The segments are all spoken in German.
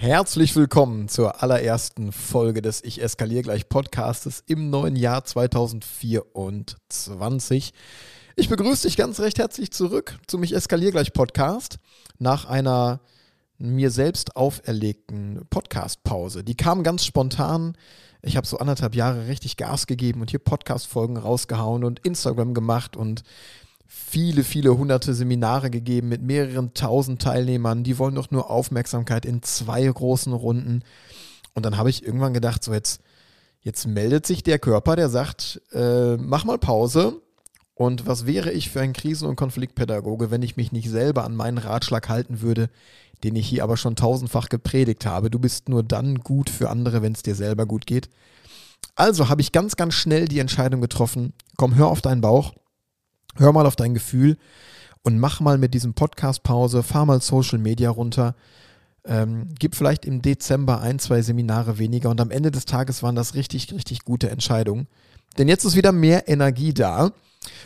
Herzlich willkommen zur allerersten Folge des Ich eskaliere gleich Podcastes im neuen Jahr 2024. Ich begrüße dich ganz recht herzlich zurück zum Ich eskaliere gleich Podcast nach einer mir selbst auferlegten Podcast-Pause. Die kam ganz spontan. Ich habe so anderthalb Jahre richtig Gas gegeben und hier Podcast-Folgen rausgehauen und Instagram gemacht und viele, viele hunderte Seminare gegeben mit mehreren tausend Teilnehmern. Die wollen doch nur Aufmerksamkeit in zwei großen Runden. Und dann habe ich irgendwann gedacht, so jetzt, jetzt meldet sich der Körper, der sagt, äh, mach mal Pause. Und was wäre ich für ein Krisen- und Konfliktpädagoge, wenn ich mich nicht selber an meinen Ratschlag halten würde, den ich hier aber schon tausendfach gepredigt habe. Du bist nur dann gut für andere, wenn es dir selber gut geht. Also habe ich ganz, ganz schnell die Entscheidung getroffen, komm, hör auf deinen Bauch Hör mal auf dein Gefühl und mach mal mit diesem Podcast Pause, fahr mal Social Media runter. Ähm, gib vielleicht im Dezember ein, zwei Seminare weniger und am Ende des Tages waren das richtig, richtig gute Entscheidungen. Denn jetzt ist wieder mehr Energie da.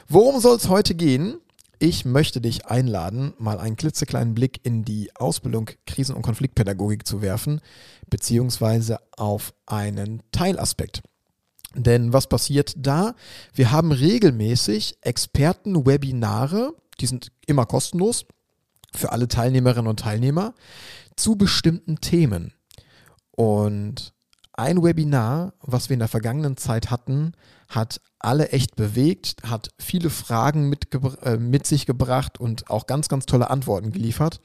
Worum soll es heute gehen? Ich möchte dich einladen, mal einen klitzekleinen Blick in die Ausbildung Krisen- und Konfliktpädagogik zu werfen, beziehungsweise auf einen Teilaspekt. Denn was passiert da? Wir haben regelmäßig Experten-Webinare, die sind immer kostenlos für alle Teilnehmerinnen und Teilnehmer zu bestimmten Themen. Und ein Webinar, was wir in der vergangenen Zeit hatten, hat alle echt bewegt, hat viele Fragen mit, äh, mit sich gebracht und auch ganz, ganz tolle Antworten geliefert.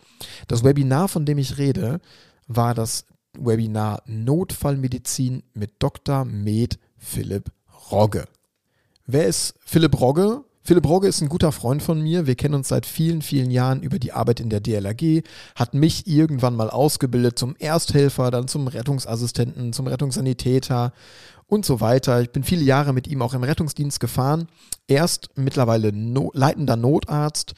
Das Webinar, von dem ich rede, war das Webinar Notfallmedizin mit Dr. Med Philipp Rogge. Wer ist Philipp Rogge? Philipp Rogge ist ein guter Freund von mir. Wir kennen uns seit vielen, vielen Jahren über die Arbeit in der DLRG, hat mich irgendwann mal ausgebildet zum Ersthelfer, dann zum Rettungsassistenten, zum Rettungssanitäter und so weiter. Ich bin viele Jahre mit ihm auch im Rettungsdienst gefahren. Erst mittlerweile no leitender Notarzt,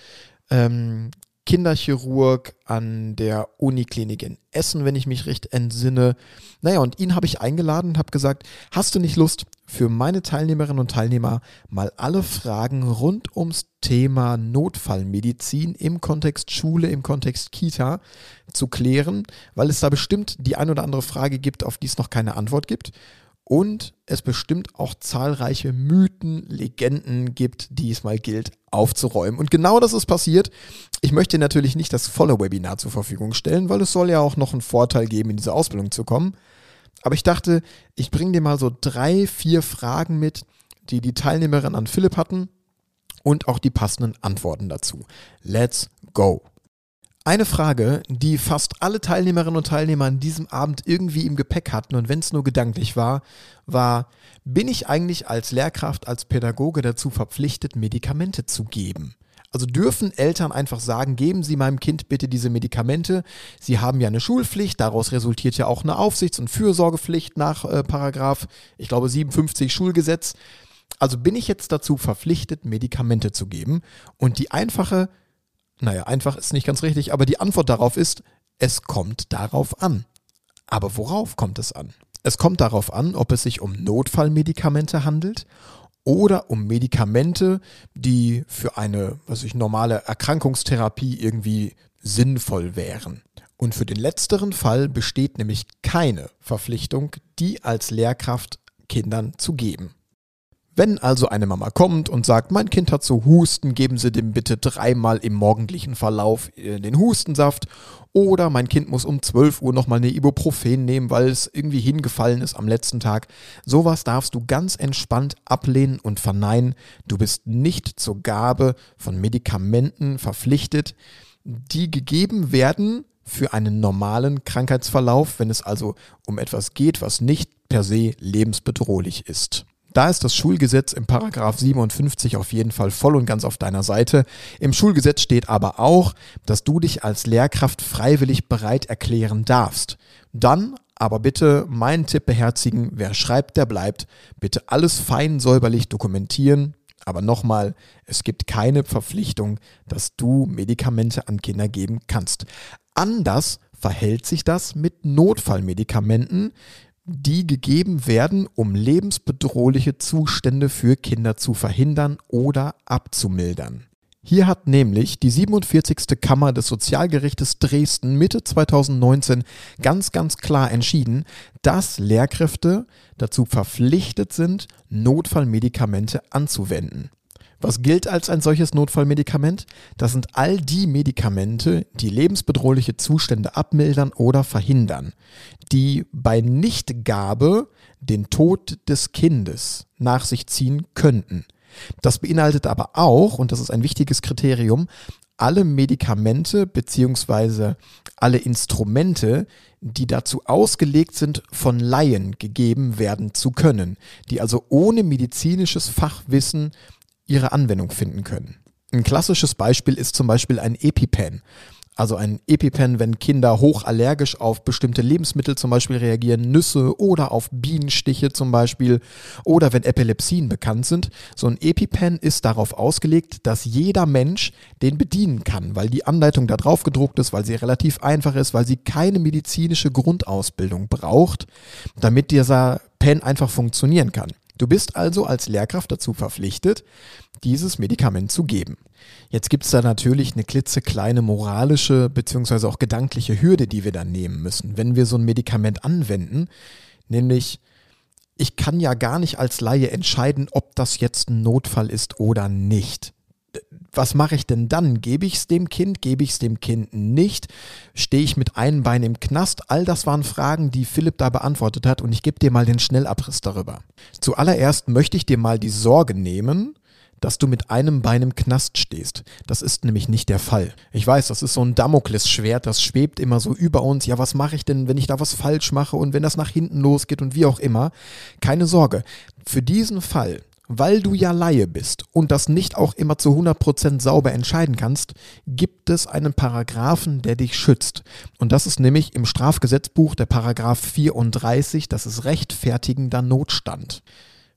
ähm, Kinderchirurg an der Uniklinik in Essen, wenn ich mich recht entsinne. Naja, und ihn habe ich eingeladen und habe gesagt, hast du nicht Lust für meine Teilnehmerinnen und Teilnehmer mal alle Fragen rund ums Thema Notfallmedizin im Kontext Schule, im Kontext Kita zu klären, weil es da bestimmt die ein oder andere Frage gibt, auf die es noch keine Antwort gibt und es bestimmt auch zahlreiche Mythen, Legenden gibt, die es mal gilt aufzuräumen. Und genau das ist passiert. Ich möchte natürlich nicht das volle Webinar zur Verfügung stellen, weil es soll ja auch noch einen Vorteil geben, in diese Ausbildung zu kommen. Aber ich dachte, ich bringe dir mal so drei, vier Fragen mit, die die Teilnehmerinnen an Philipp hatten und auch die passenden Antworten dazu. Let's go! Eine Frage, die fast alle Teilnehmerinnen und Teilnehmer an diesem Abend irgendwie im Gepäck hatten und wenn es nur gedanklich war, war, bin ich eigentlich als Lehrkraft, als Pädagoge dazu verpflichtet, Medikamente zu geben? Also dürfen Eltern einfach sagen, geben Sie meinem Kind bitte diese Medikamente. Sie haben ja eine Schulpflicht, daraus resultiert ja auch eine Aufsichts- und Fürsorgepflicht nach äh, Paragraph, ich glaube 57 Schulgesetz. Also bin ich jetzt dazu verpflichtet, Medikamente zu geben? Und die einfache naja, einfach ist nicht ganz richtig, aber die Antwort darauf ist, es kommt darauf an. Aber worauf kommt es an? Es kommt darauf an, ob es sich um Notfallmedikamente handelt oder um Medikamente, die für eine, was ich, normale Erkrankungstherapie irgendwie sinnvoll wären. Und für den letzteren Fall besteht nämlich keine Verpflichtung, die als Lehrkraft Kindern zu geben. Wenn also eine Mama kommt und sagt, mein Kind hat so Husten, geben Sie dem bitte dreimal im morgendlichen Verlauf äh, den Hustensaft. Oder mein Kind muss um 12 Uhr nochmal eine Ibuprofen nehmen, weil es irgendwie hingefallen ist am letzten Tag. Sowas darfst du ganz entspannt ablehnen und verneinen. Du bist nicht zur Gabe von Medikamenten verpflichtet, die gegeben werden für einen normalen Krankheitsverlauf, wenn es also um etwas geht, was nicht per se lebensbedrohlich ist. Da ist das Schulgesetz im Paragraph 57 auf jeden Fall voll und ganz auf deiner Seite. Im Schulgesetz steht aber auch, dass du dich als Lehrkraft freiwillig bereit erklären darfst. Dann aber bitte meinen Tipp beherzigen, wer schreibt, der bleibt. Bitte alles fein säuberlich dokumentieren, Aber nochmal, es gibt keine Verpflichtung, dass du Medikamente an Kinder geben kannst. Anders verhält sich das mit Notfallmedikamenten, die gegeben werden, um lebensbedrohliche Zustände für Kinder zu verhindern oder abzumildern. Hier hat nämlich die 47. Kammer des Sozialgerichtes Dresden Mitte 2019 ganz, ganz klar entschieden, dass Lehrkräfte dazu verpflichtet sind, Notfallmedikamente anzuwenden. Was gilt als ein solches Notfallmedikament? Das sind all die Medikamente, die lebensbedrohliche Zustände abmildern oder verhindern, die bei Nichtgabe den Tod des Kindes nach sich ziehen könnten. Das beinhaltet aber auch, und das ist ein wichtiges Kriterium, alle Medikamente beziehungsweise alle Instrumente, die dazu ausgelegt sind, von Laien gegeben werden zu können, die also ohne medizinisches Fachwissen ihre Anwendung finden können. Ein klassisches Beispiel ist zum Beispiel ein EpiPen. Also ein EpiPen, wenn Kinder hochallergisch auf bestimmte Lebensmittel zum Beispiel reagieren, Nüsse oder auf Bienenstiche zum Beispiel oder wenn Epilepsien bekannt sind. So ein EpiPen ist darauf ausgelegt, dass jeder Mensch den bedienen kann, weil die Anleitung da drauf gedruckt ist, weil sie relativ einfach ist, weil sie keine medizinische Grundausbildung braucht, damit dieser Pen einfach funktionieren kann. Du bist also als Lehrkraft dazu verpflichtet, dieses Medikament zu geben. Jetzt gibt es da natürlich eine klitzekleine moralische bzw. auch gedankliche Hürde, die wir dann nehmen müssen, wenn wir so ein Medikament anwenden, nämlich ich kann ja gar nicht als Laie entscheiden, ob das jetzt ein Notfall ist oder nicht was mache ich denn dann? Gebe ich es dem Kind? Gebe ich es dem Kind nicht? Stehe ich mit einem Bein im Knast? All das waren Fragen, die Philipp da beantwortet hat und ich gebe dir mal den Schnellabriss darüber. Zuallererst möchte ich dir mal die Sorge nehmen, dass du mit einem Bein im Knast stehst. Das ist nämlich nicht der Fall. Ich weiß, das ist so ein Damoklesschwert, das schwebt immer so über uns. Ja, was mache ich denn, wenn ich da was falsch mache und wenn das nach hinten losgeht und wie auch immer? Keine Sorge. Für diesen Fall weil du ja Laie bist und das nicht auch immer zu 100% sauber entscheiden kannst, gibt es einen Paragraphen, der dich schützt. Und das ist nämlich im Strafgesetzbuch der Paragraph 34, das ist rechtfertigender Notstand.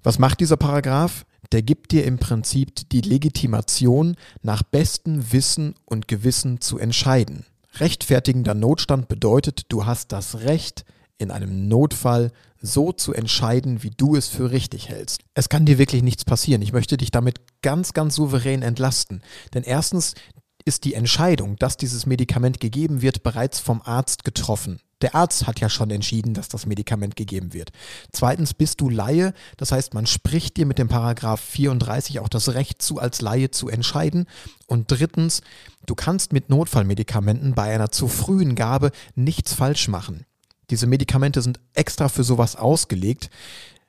Was macht dieser Paragraph? Der gibt dir im Prinzip die Legitimation, nach bestem Wissen und Gewissen zu entscheiden. Rechtfertigender Notstand bedeutet, du hast das Recht, in einem Notfall so zu entscheiden, wie du es für richtig hältst. Es kann dir wirklich nichts passieren. Ich möchte dich damit ganz, ganz souverän entlasten. Denn erstens ist die Entscheidung, dass dieses Medikament gegeben wird, bereits vom Arzt getroffen. Der Arzt hat ja schon entschieden, dass das Medikament gegeben wird. Zweitens bist du Laie, das heißt, man spricht dir mit dem Paragraph 34 auch das Recht zu, als Laie zu entscheiden. Und drittens, du kannst mit Notfallmedikamenten bei einer zu frühen Gabe nichts falsch machen. Diese Medikamente sind extra für sowas ausgelegt.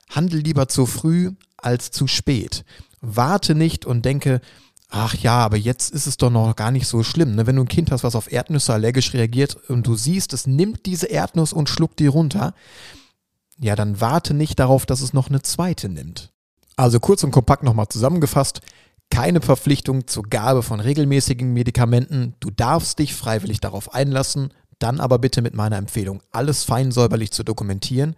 Handel lieber zu früh als zu spät. Warte nicht und denke, ach ja, aber jetzt ist es doch noch gar nicht so schlimm. Ne? Wenn du ein Kind hast, was auf Erdnüsse allergisch reagiert und du siehst, es nimmt diese Erdnuss und schluckt die runter, ja, dann warte nicht darauf, dass es noch eine zweite nimmt. Also kurz und kompakt nochmal zusammengefasst. Keine Verpflichtung zur Gabe von regelmäßigen Medikamenten. Du darfst dich freiwillig darauf einlassen, dann aber bitte mit meiner Empfehlung, alles fein säuberlich zu dokumentieren.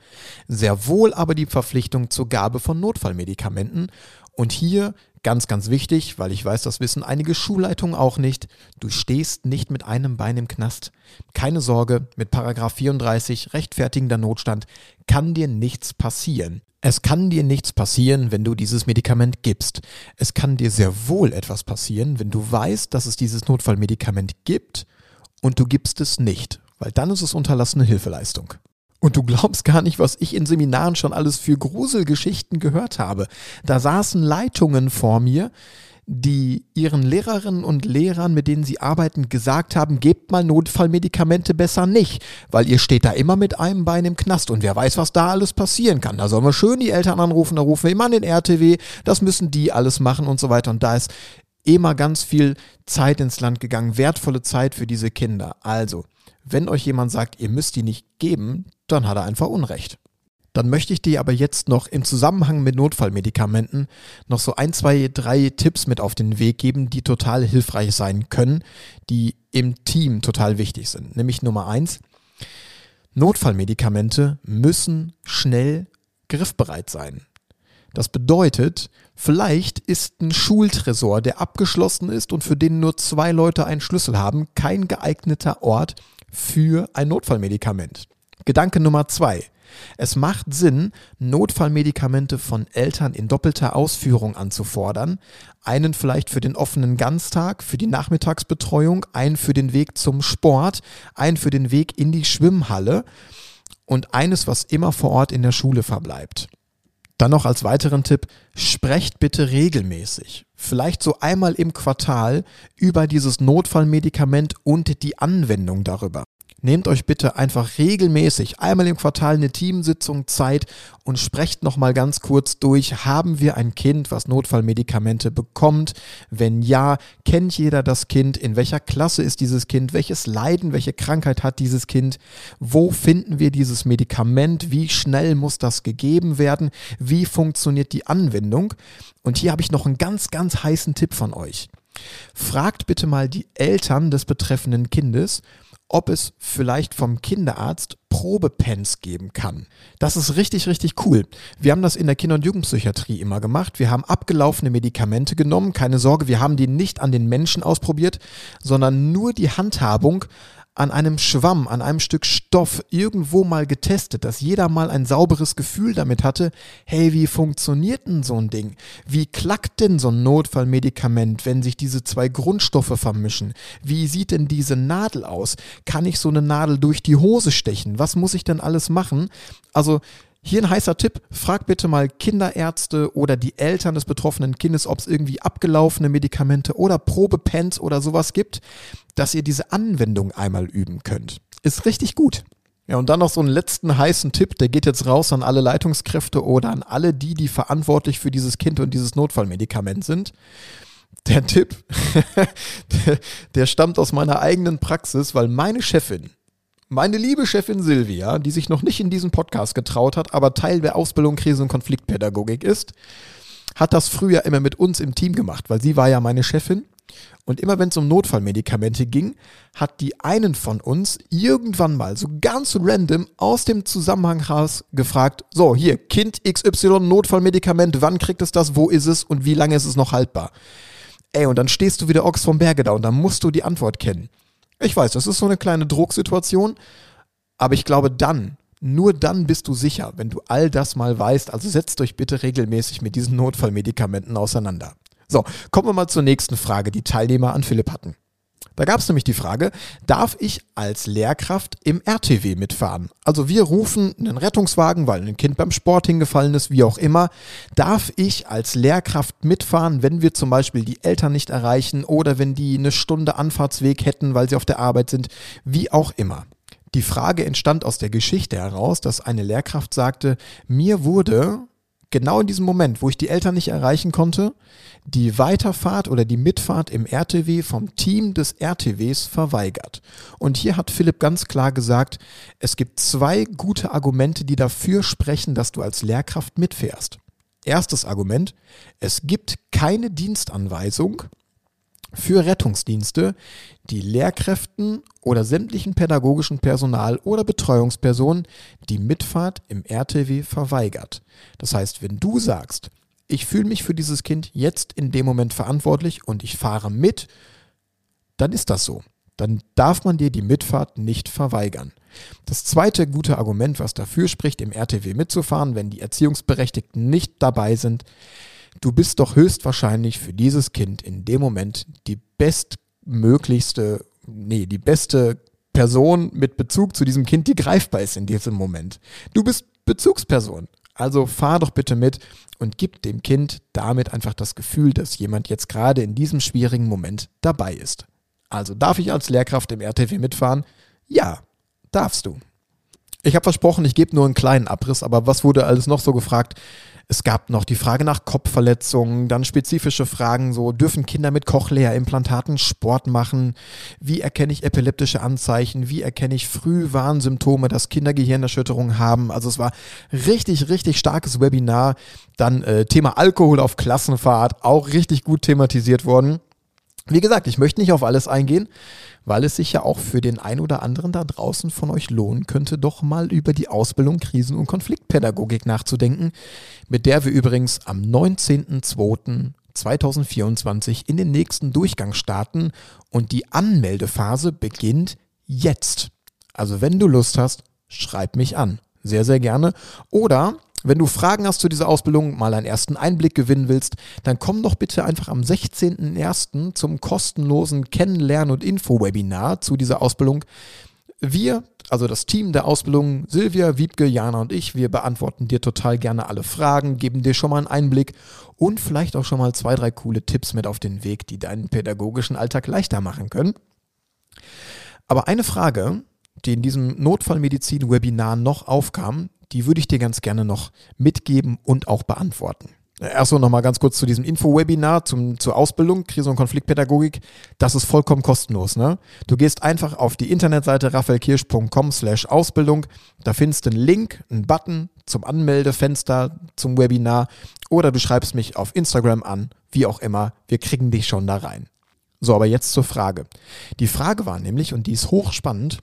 Sehr wohl aber die Verpflichtung zur Gabe von Notfallmedikamenten. Und hier ganz, ganz wichtig, weil ich weiß, das wissen einige Schulleitungen auch nicht, du stehst nicht mit einem Bein im Knast. Keine Sorge, mit Paragraph 34 rechtfertigender Notstand kann dir nichts passieren. Es kann dir nichts passieren, wenn du dieses Medikament gibst. Es kann dir sehr wohl etwas passieren, wenn du weißt, dass es dieses Notfallmedikament gibt und du gibst es nicht, weil dann ist es unterlassene Hilfeleistung. Und du glaubst gar nicht, was ich in Seminaren schon alles für Gruselgeschichten gehört habe. Da saßen Leitungen vor mir, die ihren Lehrerinnen und Lehrern, mit denen sie arbeiten, gesagt haben, gebt mal Notfallmedikamente besser nicht, weil ihr steht da immer mit einem Bein im Knast und wer weiß, was da alles passieren kann. Da sollen wir schön die Eltern anrufen, da rufen wir immer an den RTW, das müssen die alles machen und so weiter. Und da ist immer ganz viel Zeit ins Land gegangen, wertvolle Zeit für diese Kinder. Also, wenn euch jemand sagt, ihr müsst die nicht geben, dann hat er einfach Unrecht. Dann möchte ich dir aber jetzt noch im Zusammenhang mit Notfallmedikamenten noch so ein, zwei, drei Tipps mit auf den Weg geben, die total hilfreich sein können, die im Team total wichtig sind. Nämlich Nummer eins, Notfallmedikamente müssen schnell griffbereit sein. Das bedeutet, vielleicht ist ein Schultresor, der abgeschlossen ist und für den nur zwei Leute einen Schlüssel haben, kein geeigneter Ort für ein Notfallmedikament. Gedanke Nummer zwei. Es macht Sinn, Notfallmedikamente von Eltern in doppelter Ausführung anzufordern. Einen vielleicht für den offenen Ganztag, für die Nachmittagsbetreuung, einen für den Weg zum Sport, einen für den Weg in die Schwimmhalle und eines, was immer vor Ort in der Schule verbleibt. Dann noch als weiteren Tipp, sprecht bitte regelmäßig, vielleicht so einmal im Quartal, über dieses Notfallmedikament und die Anwendung darüber. Nehmt euch bitte einfach regelmäßig einmal im Quartal eine Teamsitzung Zeit und sprecht nochmal ganz kurz durch, haben wir ein Kind, was Notfallmedikamente bekommt? Wenn ja, kennt jeder das Kind? In welcher Klasse ist dieses Kind? Welches Leiden, welche Krankheit hat dieses Kind? Wo finden wir dieses Medikament? Wie schnell muss das gegeben werden? Wie funktioniert die Anwendung? Und hier habe ich noch einen ganz, ganz heißen Tipp von euch. Fragt bitte mal die Eltern des betreffenden Kindes, ob es vielleicht vom Kinderarzt Probepens geben kann. Das ist richtig, richtig cool. Wir haben das in der Kinder- und Jugendpsychiatrie immer gemacht. Wir haben abgelaufene Medikamente genommen. Keine Sorge, wir haben die nicht an den Menschen ausprobiert, sondern nur die Handhabung an einem Schwamm, an einem Stück Stoff irgendwo mal getestet, dass jeder mal ein sauberes Gefühl damit hatte, hey, wie funktioniert denn so ein Ding? Wie klackt denn so ein Notfallmedikament, wenn sich diese zwei Grundstoffe vermischen? Wie sieht denn diese Nadel aus? Kann ich so eine Nadel durch die Hose stechen? Was muss ich denn alles machen? Also hier ein heißer Tipp, frag bitte mal Kinderärzte oder die Eltern des betroffenen Kindes, ob es irgendwie abgelaufene Medikamente oder Probepens oder sowas gibt, dass ihr diese Anwendung einmal üben könnt. Ist richtig gut. Ja, und dann noch so einen letzten heißen Tipp, der geht jetzt raus an alle Leitungskräfte oder an alle die, die verantwortlich für dieses Kind und dieses Notfallmedikament sind. Der Tipp, der, der stammt aus meiner eigenen Praxis, weil meine Chefin, meine liebe Chefin Silvia, die sich noch nicht in diesen Podcast getraut hat, aber Teil der Ausbildung Krise- und Konfliktpädagogik ist, hat das früher immer mit uns im Team gemacht, weil sie war ja meine Chefin. Und immer wenn es um Notfallmedikamente ging, hat die einen von uns irgendwann mal so ganz random aus dem Zusammenhang raus gefragt, so hier, Kind XY Notfallmedikament, wann kriegt es das, wo ist es und wie lange ist es noch haltbar? Ey, und dann stehst du wieder Ochs vom Berge da und dann musst du die Antwort kennen. Ich weiß, das ist so eine kleine Drucksituation, aber ich glaube dann, nur dann bist du sicher, wenn du all das mal weißt. Also setzt euch bitte regelmäßig mit diesen Notfallmedikamenten auseinander. So, kommen wir mal zur nächsten Frage, die Teilnehmer an Philipp hatten. Da gab es nämlich die Frage, darf ich als Lehrkraft im RTW mitfahren? Also wir rufen einen Rettungswagen, weil ein Kind beim Sport hingefallen ist, wie auch immer. Darf ich als Lehrkraft mitfahren, wenn wir zum Beispiel die Eltern nicht erreichen oder wenn die eine Stunde Anfahrtsweg hätten, weil sie auf der Arbeit sind, wie auch immer? Die Frage entstand aus der Geschichte heraus, dass eine Lehrkraft sagte, mir wurde genau in diesem Moment, wo ich die Eltern nicht erreichen konnte, die Weiterfahrt oder die Mitfahrt im RTW vom Team des RTWs verweigert. Und hier hat Philipp ganz klar gesagt, es gibt zwei gute Argumente, die dafür sprechen, dass du als Lehrkraft mitfährst. Erstes Argument, es gibt keine Dienstanweisung für Rettungsdienste, die Lehrkräften oder sämtlichen pädagogischen Personal oder Betreuungspersonen die Mitfahrt im RTW verweigert. Das heißt, wenn du sagst, ich fühle mich für dieses Kind jetzt in dem Moment verantwortlich und ich fahre mit, dann ist das so. Dann darf man dir die Mitfahrt nicht verweigern. Das zweite gute Argument, was dafür spricht, im RTW mitzufahren, wenn die Erziehungsberechtigten nicht dabei sind, du bist doch höchstwahrscheinlich für dieses Kind in dem Moment die bestmöglichste, nee, die beste Person mit Bezug zu diesem Kind, die greifbar ist in diesem Moment. Du bist Bezugsperson. Also fahr doch bitte mit und gib dem Kind damit einfach das Gefühl, dass jemand jetzt gerade in diesem schwierigen Moment dabei ist. Also darf ich als Lehrkraft im RTW mitfahren? Ja, darfst du. Ich habe versprochen, ich gebe nur einen kleinen Abriss, aber was wurde alles noch so gefragt? Es gab noch die Frage nach Kopfverletzungen, dann spezifische Fragen, so dürfen Kinder mit Cochlea-Implantaten Sport machen? Wie erkenne ich epileptische Anzeichen? Wie erkenne ich Frühwarnsymptome, dass Kinder Gehirnerschütterungen haben? Also es war richtig, richtig starkes Webinar. Dann äh, Thema Alkohol auf Klassenfahrt, auch richtig gut thematisiert worden. Wie gesagt, ich möchte nicht auf alles eingehen, weil es sich ja auch für den ein oder anderen da draußen von euch lohnen könnte, doch mal über die Ausbildung Krisen- und Konfliktpädagogik nachzudenken, mit der wir übrigens am 19.02.2024 in den nächsten Durchgang starten und die Anmeldephase beginnt jetzt. Also wenn du Lust hast, schreib mich an. Sehr, sehr gerne. Oder wenn du Fragen hast zu dieser Ausbildung, mal einen ersten Einblick gewinnen willst, dann komm doch bitte einfach am 16.01. zum kostenlosen Kennenlernen- und Info-Webinar zu dieser Ausbildung. Wir, also das Team der Ausbildung, Silvia, Wiebke, Jana und ich, wir beantworten dir total gerne alle Fragen, geben dir schon mal einen Einblick und vielleicht auch schon mal zwei, drei coole Tipps mit auf den Weg, die deinen pädagogischen Alltag leichter machen können. Aber eine Frage, die in diesem Notfallmedizin-Webinar noch aufkam, die würde ich dir ganz gerne noch mitgeben und auch beantworten. Erstmal nochmal ganz kurz zu diesem Info-Webinar zur Ausbildung, Krise- und Konfliktpädagogik. Das ist vollkommen kostenlos. Ne? Du gehst einfach auf die Internetseite raphaelkirsch.com slash Ausbildung. Da findest du einen Link, einen Button zum Anmeldefenster zum Webinar oder du schreibst mich auf Instagram an, wie auch immer. Wir kriegen dich schon da rein. So, aber jetzt zur Frage. Die Frage war nämlich, und die ist hochspannend,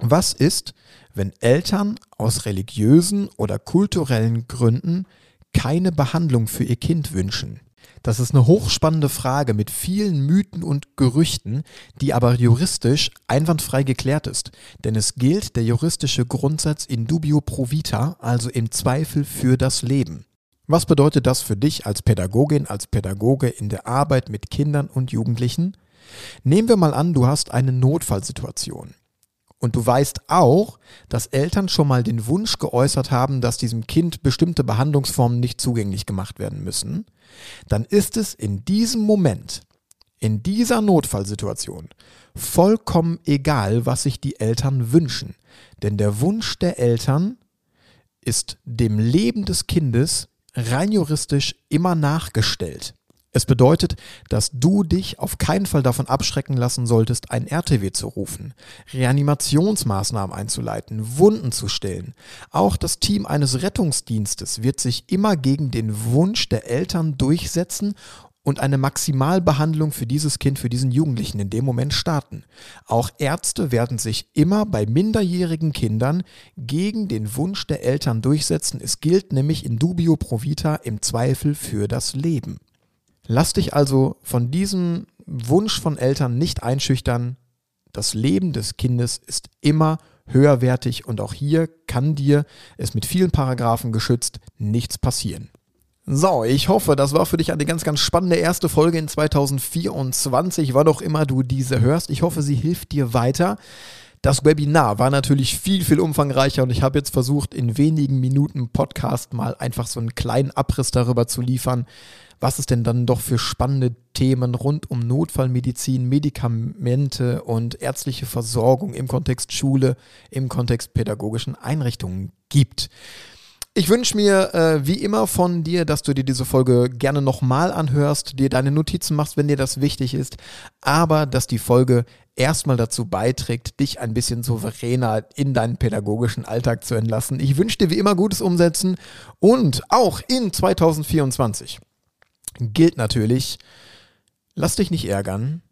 was ist, wenn Eltern aus religiösen oder kulturellen Gründen keine Behandlung für ihr Kind wünschen? Das ist eine hochspannende Frage mit vielen Mythen und Gerüchten, die aber juristisch einwandfrei geklärt ist. Denn es gilt der juristische Grundsatz in dubio pro vita, also im Zweifel für das Leben. Was bedeutet das für dich als Pädagogin, als Pädagoge in der Arbeit mit Kindern und Jugendlichen? Nehmen wir mal an, du hast eine Notfallsituation. Und du weißt auch, dass Eltern schon mal den Wunsch geäußert haben, dass diesem Kind bestimmte Behandlungsformen nicht zugänglich gemacht werden müssen, dann ist es in diesem Moment, in dieser Notfallsituation, vollkommen egal, was sich die Eltern wünschen. Denn der Wunsch der Eltern ist dem Leben des Kindes rein juristisch immer nachgestellt. Es bedeutet, dass du dich auf keinen Fall davon abschrecken lassen solltest, ein RTW zu rufen, Reanimationsmaßnahmen einzuleiten, Wunden zu stillen. Auch das Team eines Rettungsdienstes wird sich immer gegen den Wunsch der Eltern durchsetzen und eine Maximalbehandlung für dieses Kind, für diesen Jugendlichen in dem Moment starten. Auch Ärzte werden sich immer bei minderjährigen Kindern gegen den Wunsch der Eltern durchsetzen. Es gilt nämlich in dubio pro vita im Zweifel für das Leben. Lass dich also von diesem Wunsch von Eltern nicht einschüchtern. Das Leben des Kindes ist immer höherwertig und auch hier kann dir, es mit vielen Paragraphen geschützt, nichts passieren. So, ich hoffe, das war für dich eine ganz, ganz spannende erste Folge in 2024, wann auch immer du diese hörst. Ich hoffe, sie hilft dir weiter. Das Webinar war natürlich viel, viel umfangreicher und ich habe jetzt versucht, in wenigen Minuten Podcast mal einfach so einen kleinen Abriss darüber zu liefern, was es denn dann doch für spannende Themen rund um Notfallmedizin, Medikamente und ärztliche Versorgung im Kontext Schule, im Kontext pädagogischen Einrichtungen gibt. Ich wünsche mir äh, wie immer von dir, dass du dir diese Folge gerne nochmal anhörst, dir deine Notizen machst, wenn dir das wichtig ist, aber dass die Folge erstmal dazu beiträgt, dich ein bisschen souveräner in deinen pädagogischen Alltag zu entlassen. Ich wünsche dir wie immer gutes Umsetzen und auch in 2024 gilt natürlich, lass dich nicht ärgern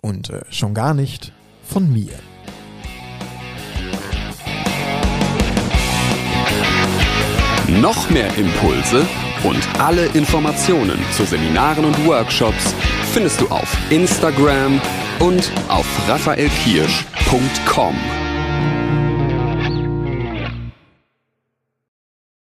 und äh, schon gar nicht von mir. Noch mehr Impulse und alle Informationen zu Seminaren und Workshops findest du auf Instagram und auf raphaelkirsch.com.